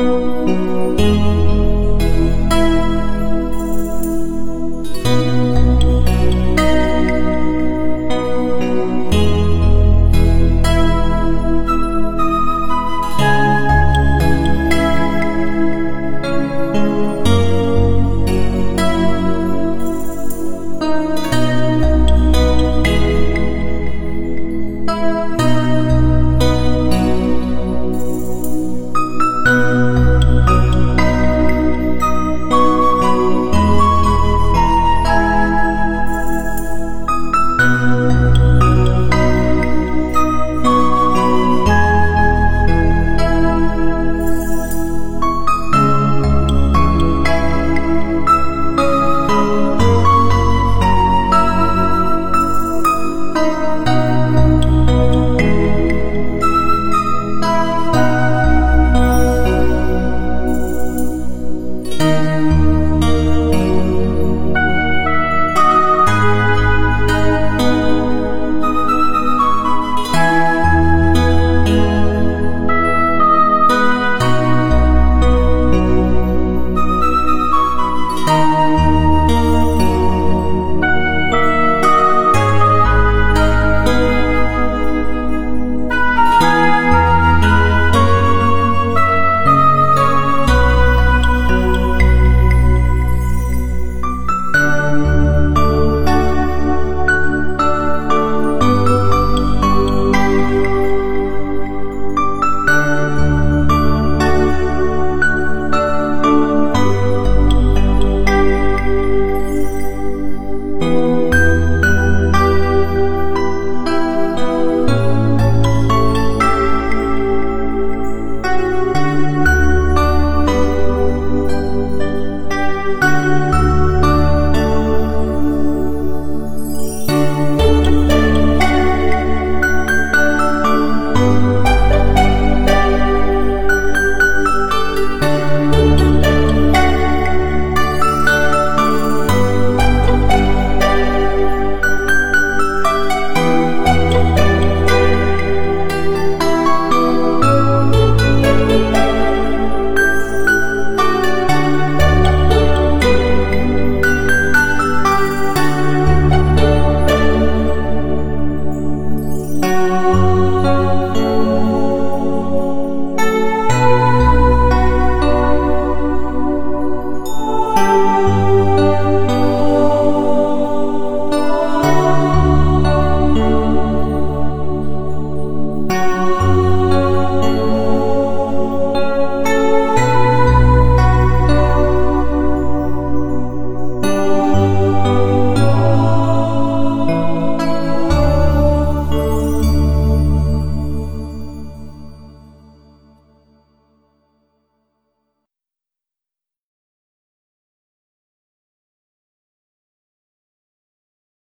Música